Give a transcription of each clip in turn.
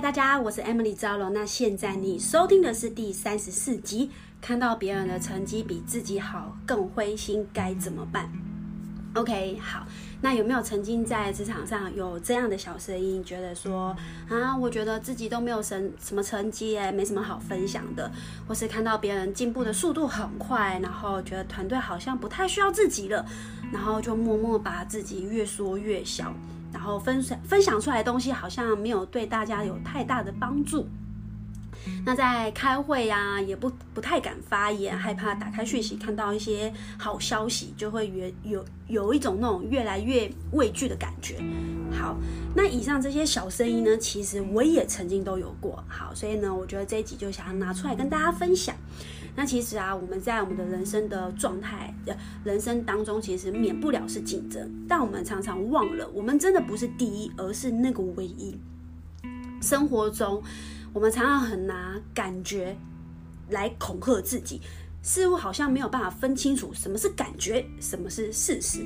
大家，我是 Emily 赵龙。那现在你收听的是第三十四集。看到别人的成绩比自己好，更灰心，该怎么办？OK，好。那有没有曾经在职场上有这样的小声音，觉得说啊，我觉得自己都没有什什么成绩，哎，没什么好分享的，或是看到别人进步的速度很快，然后觉得团队好像不太需要自己了，然后就默默把自己越缩越小。然后分享分享出来的东西好像没有对大家有太大的帮助。那在开会呀、啊，也不不太敢发言，害怕打开讯息看到一些好消息，就会有有有一种那种越来越畏惧的感觉。好，那以上这些小声音呢，其实我也曾经都有过。好，所以呢，我觉得这一集就想要拿出来跟大家分享。那其实啊，我们在我们的人生的状态人生当中，其实免不了是竞争，但我们常常忘了，我们真的不是第一，而是那个唯一。生活中，我们常常很拿感觉来恐吓自己，似乎好像没有办法分清楚什么是感觉，什么是事实。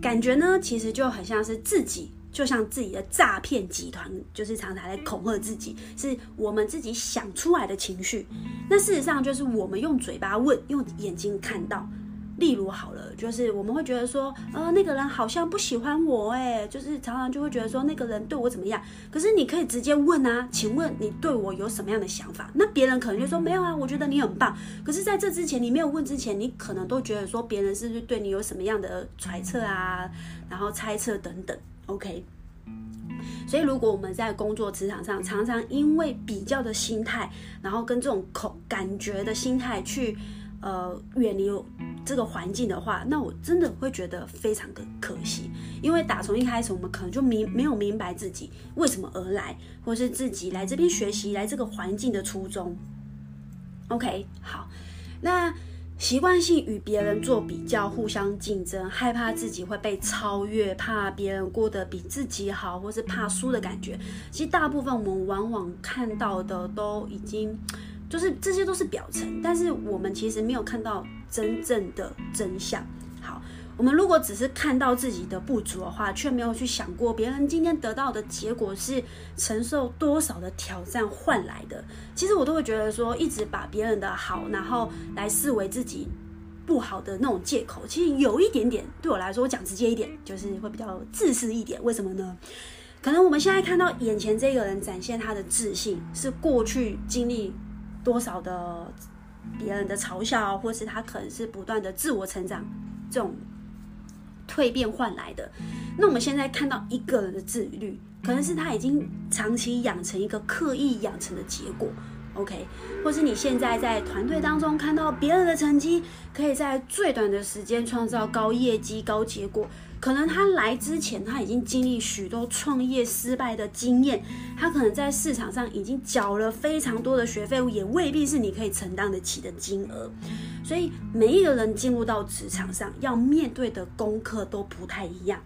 感觉呢，其实就很像是自己。就像自己的诈骗集团，就是常常来恐吓自己，是我们自己想出来的情绪。那事实上就是我们用嘴巴问，用眼睛看到。例如好了，就是我们会觉得说，呃，那个人好像不喜欢我，哎，就是常常就会觉得说那个人对我怎么样。可是你可以直接问啊，请问你对我有什么样的想法？那别人可能就说没有啊，我觉得你很棒。可是在这之前，你没有问之前，你可能都觉得说别人是不是对你有什么样的揣测啊，然后猜测等等。OK，所以如果我们在工作职场上常常因为比较的心态，然后跟这种口感觉的心态去呃远离这个环境的话，那我真的会觉得非常的可惜。因为打从一开始，我们可能就明没有明白自己为什么而来，或是自己来这边学习来这个环境的初衷。OK，好，那。习惯性与别人做比较，互相竞争，害怕自己会被超越，怕别人过得比自己好，或是怕输的感觉。其实大部分我们往往看到的都已经，就是这些都是表层，但是我们其实没有看到真正的真相。我们如果只是看到自己的不足的话，却没有去想过别人今天得到的结果是承受多少的挑战换来的，其实我都会觉得说，一直把别人的好，然后来视为自己不好的那种借口，其实有一点点对我来说，我讲直接一点，就是会比较自私一点。为什么呢？可能我们现在看到眼前这个人展现他的自信，是过去经历多少的别人的嘲笑，或是他可能是不断的自我成长这种。蜕变换来的，那我们现在看到一个人的自律，可能是他已经长期养成一个刻意养成的结果，OK？或是你现在在团队当中看到别人的成绩，可以在最短的时间创造高业绩、高结果。可能他来之前，他已经经历许多创业失败的经验，他可能在市场上已经缴了非常多的学费，也未必是你可以承担得起的金额。所以每一个人进入到职场上，要面对的功课都不太一样。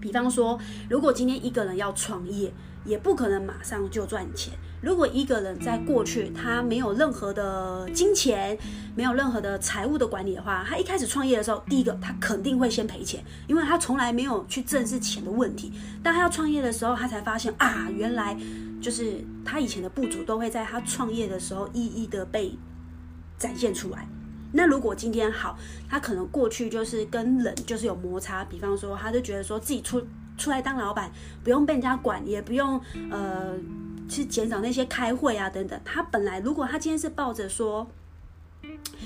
比方说，如果今天一个人要创业，也不可能马上就赚钱。如果一个人在过去他没有任何的金钱，没有任何的财务的管理的话，他一开始创业的时候，第一个他肯定会先赔钱，因为他从来没有去正视钱的问题。当他要创业的时候，他才发现啊，原来就是他以前的不足都会在他创业的时候一一的被展现出来。那如果今天好，他可能过去就是跟人就是有摩擦，比方说他就觉得说自己出出来当老板，不用被人家管，也不用呃。去减少那些开会啊等等，他本来如果他今天是抱着说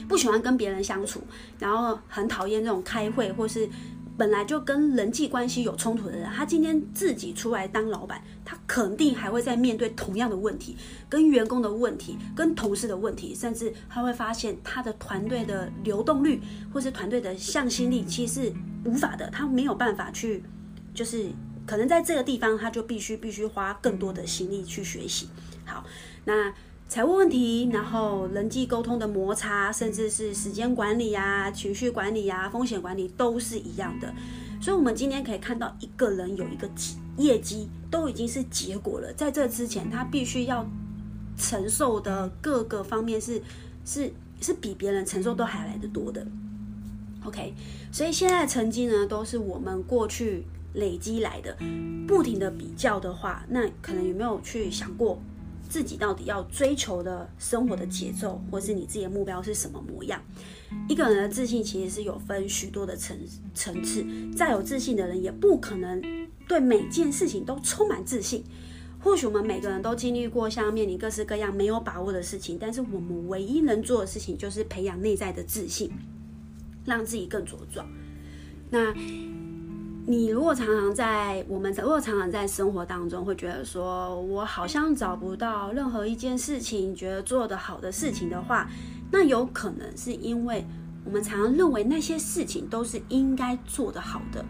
不喜欢跟别人相处，然后很讨厌这种开会，或是本来就跟人际关系有冲突的人，他今天自己出来当老板，他肯定还会再面对同样的问题，跟员工的问题，跟同事的问题，甚至他会发现他的团队的流动率或是团队的向心力其实是无法的，他没有办法去就是。可能在这个地方，他就必须必须花更多的心力去学习。好，那财务问题，然后人际沟通的摩擦，甚至是时间管理呀、情绪管理呀、风险管理，都是一样的。所以，我们今天可以看到，一个人有一个业绩，都已经是结果了。在这之前，他必须要承受的各个方面是是是比别人承受都还来得多的。OK，所以现在的成绩呢，都是我们过去。累积来的。不停的比较的话，那可能有没有去想过自己到底要追求的生活的节奏，或是你自己的目标是什么模样？一个人的自信其实是有分许多的层层次，再有自信的人也不可能对每件事情都充满自信。或许我们每个人都经历过像面临各式各样没有把握的事情，但是我们唯一能做的事情就是培养内在的自信，让自己更茁壮。那你如果常常在我们如果常常在生活当中会觉得说我好像找不到任何一件事情觉得做得好的事情的话，那有可能是因为我们常常认为那些事情都是应该做得好的。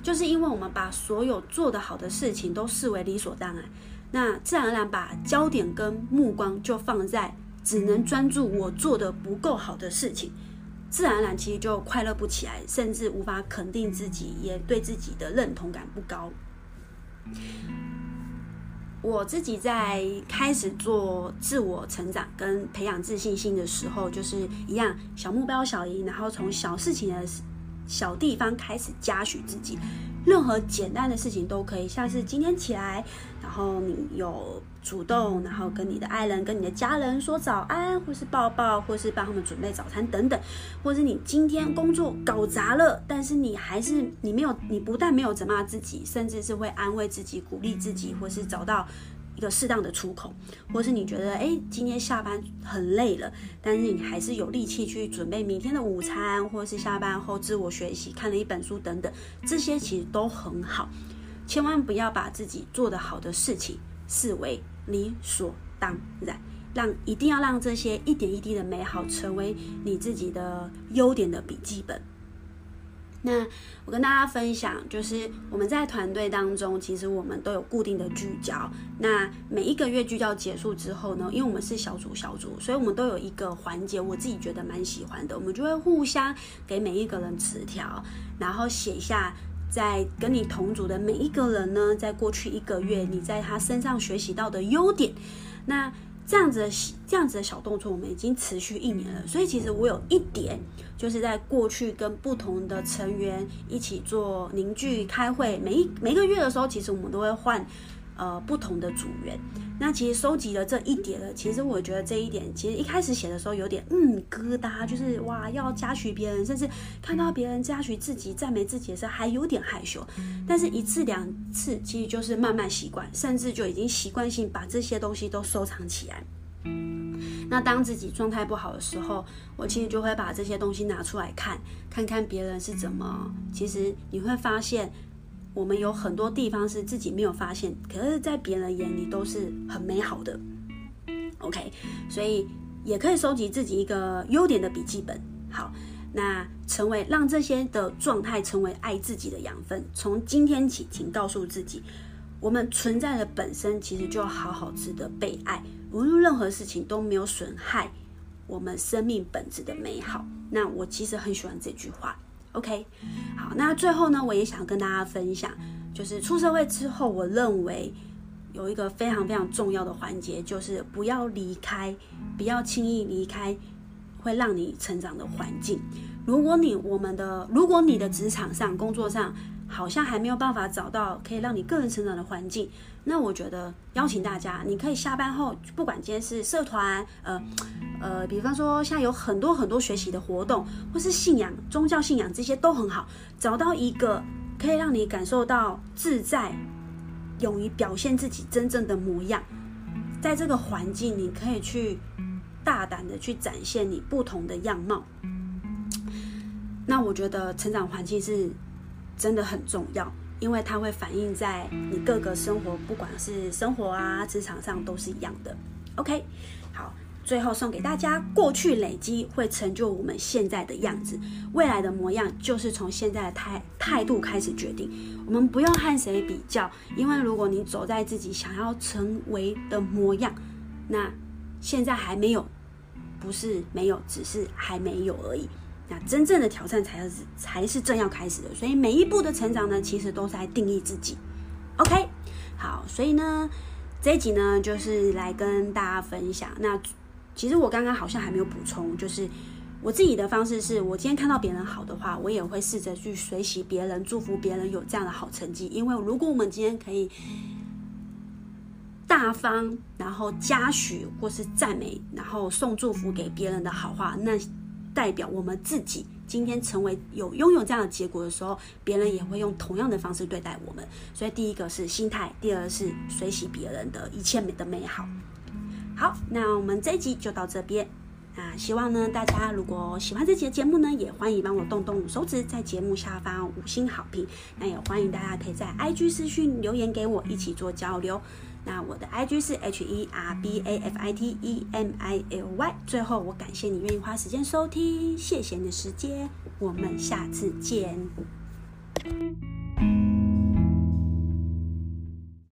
就是因为我们把所有做得好的事情都视为理所当然，那自然而然把焦点跟目光就放在只能专注我做得不够好的事情，自然而然其实就快乐不起来，甚至无法肯定自己，也对自己的认同感不高。我自己在开始做自我成长跟培养自信心的时候，就是一样小目标小赢，然后从小事情的。小地方开始嘉许自己，任何简单的事情都可以，像是今天起来，后你有主动，然后跟你的爱人、跟你的家人说早安，或是抱抱，或是帮他们准备早餐等等，或是你今天工作搞砸了，但是你还是你没有，你不但没有责骂自己，甚至是会安慰自己、鼓励自己，或是找到。一个适当的出口，或是你觉得哎，今天下班很累了，但是你还是有力气去准备明天的午餐，或是下班后自我学习，看了一本书等等，这些其实都很好。千万不要把自己做得好的事情视为理所当然，让一定要让这些一点一滴的美好成为你自己的优点的笔记本。那我跟大家分享，就是我们在团队当中，其实我们都有固定的聚焦。那每一个月聚焦结束之后呢，因为我们是小组小组，所以我们都有一个环节，我自己觉得蛮喜欢的。我们就会互相给每一个人词条，然后写下在跟你同组的每一个人呢，在过去一个月你在他身上学习到的优点。那这样子的这样子的小动作，我们已经持续一年了。所以其实我有一点，就是在过去跟不同的成员一起做凝聚开会，每一每个月的时候，其实我们都会换。呃，不同的组员，那其实收集了这一点了。其实我觉得这一点，其实一开始写的时候有点嗯疙瘩，就是哇，要嘉许别人，甚至看到别人嘉许自己、赞美自己的时候，还有点害羞。但是，一次两次，其实就是慢慢习惯，甚至就已经习惯性把这些东西都收藏起来。那当自己状态不好的时候，我其实就会把这些东西拿出来看，看看别人是怎么。其实你会发现。我们有很多地方是自己没有发现，可是，在别人眼里都是很美好的。OK，所以也可以收集自己一个优点的笔记本。好，那成为让这些的状态成为爱自己的养分。从今天起，请告诉自己，我们存在的本身其实就好好值得被爱，无论任何事情都没有损害我们生命本质的美好。那我其实很喜欢这句话。OK，好，那最后呢，我也想跟大家分享，就是出社会之后，我认为有一个非常非常重要的环节，就是不要离开，不要轻易离开会让你成长的环境。如果你我们的，如果你的职场上、工作上，好像还没有办法找到可以让你个人成长的环境，那我觉得邀请大家，你可以下班后，不管今天是社团，呃呃，比方说像有很多很多学习的活动，或是信仰、宗教信仰这些都很好，找到一个可以让你感受到自在、勇于表现自己真正的模样，在这个环境，你可以去大胆的去展现你不同的样貌。那我觉得成长环境是。真的很重要，因为它会反映在你各个生活，不管是生活啊、职场上都是一样的。OK，好，最后送给大家：过去累积会成就我们现在的样子，未来的模样就是从现在的态态度开始决定。我们不用和谁比较，因为如果你走在自己想要成为的模样，那现在还没有，不是没有，只是还没有而已。那真正的挑战才是才是正要开始的，所以每一步的成长呢，其实都是在定义自己。OK，好，所以呢，这一集呢，就是来跟大家分享。那其实我刚刚好像还没有补充，就是我自己的方式是，我今天看到别人好的话，我也会试着去随喜别人，祝福别人有这样的好成绩。因为如果我们今天可以大方，然后嘉许或是赞美，然后送祝福给别人的好话，那代表我们自己今天成为有拥有这样的结果的时候，别人也会用同样的方式对待我们。所以第一个是心态，第二个是随喜别人的一切美的美好。好，那我们这一集就到这边。那希望呢，大家如果喜欢这期的节目呢，也欢迎帮我动动手指，在节目下方五星好评。那也欢迎大家可以在 IG 私讯留言给我，一起做交流。那我的 IG 是 H E R B A F I T E M I L Y。最后，我感谢你愿意花时间收听，谢谢你的时间，我们下次见。